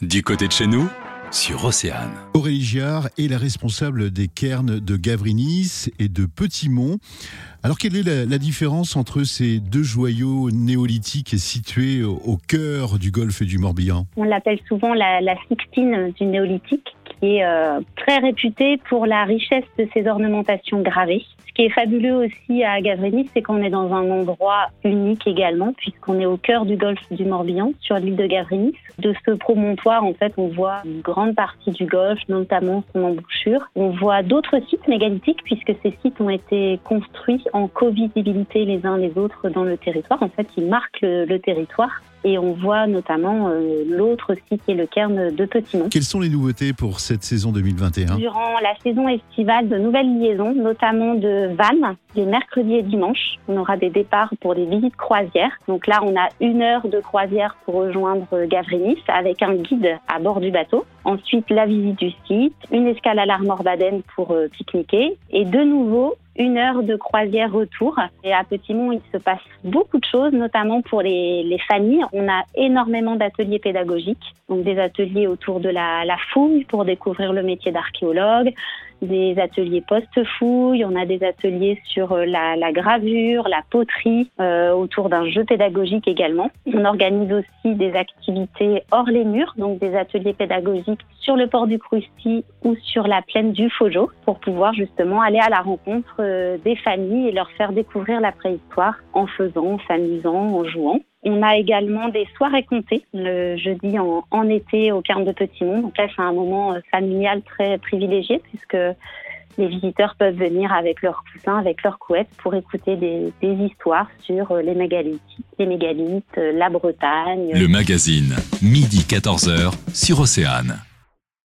Du côté de chez nous, sur Océane. Aurélie Giard est la responsable des cairns de Gavrinis et de Petit-Mont. Alors quelle est la, la différence entre ces deux joyaux néolithiques situés au, au cœur du golfe du Morbihan? On l'appelle souvent la, la Sixtine du néolithique, qui est euh, très réputée pour la richesse de ses ornementations gravées. Ce qui est fabuleux aussi à Gavrinis, c'est qu'on est dans un endroit unique également, puisqu'on est au cœur du golfe du Morbihan, sur l'île de Gavrinis. De ce promontoire, en fait, on voit une grande partie du golfe, notamment son embouchure. On voit d'autres sites mégalithiques, puisque ces sites ont été construits en co-visibilité les uns les autres dans le territoire. En fait, ils marquent le territoire. Et on voit notamment euh, l'autre site qui est le cairn de Petit-Mont. Quelles sont les nouveautés pour cette saison 2021 Durant la saison estivale, de nouvelles liaisons, notamment de vannes, les mercredis et dimanches. On aura des départs pour des visites croisières. Donc là, on a une heure de croisière pour rejoindre Gavrinis avec un guide à bord du bateau. Ensuite, la visite du site, une escale à l'Armor Baden pour euh, pique-niquer et de nouveau une heure de croisière retour. Et à Petit-Mont, il se passe beaucoup de choses, notamment pour les, les familles. On a énormément d'ateliers pédagogiques, donc des ateliers autour de la fouille pour découvrir le métier d'archéologue, des ateliers post-fouille, on a des ateliers sur euh, la, la gravure, la poterie, euh, autour d'un jeu pédagogique également. On organise aussi des activités hors les murs, donc des ateliers pédagogiques sur le port du Croussy ou sur la plaine du Fojo, pour pouvoir justement aller à la rencontre euh, des familles et leur faire découvrir la préhistoire en faisant, en s'amusant, en jouant. On a également des soirées comptées le jeudi en, été au Cairn de Petit-Mont. Donc là, c'est un moment euh, familial très privilégié puisque les visiteurs peuvent venir avec leurs coussins, avec leurs couettes pour écouter des, des histoires sur euh, les mégalithes, les mégalithes, euh, la Bretagne. Le magazine, midi 14h, sur Océane.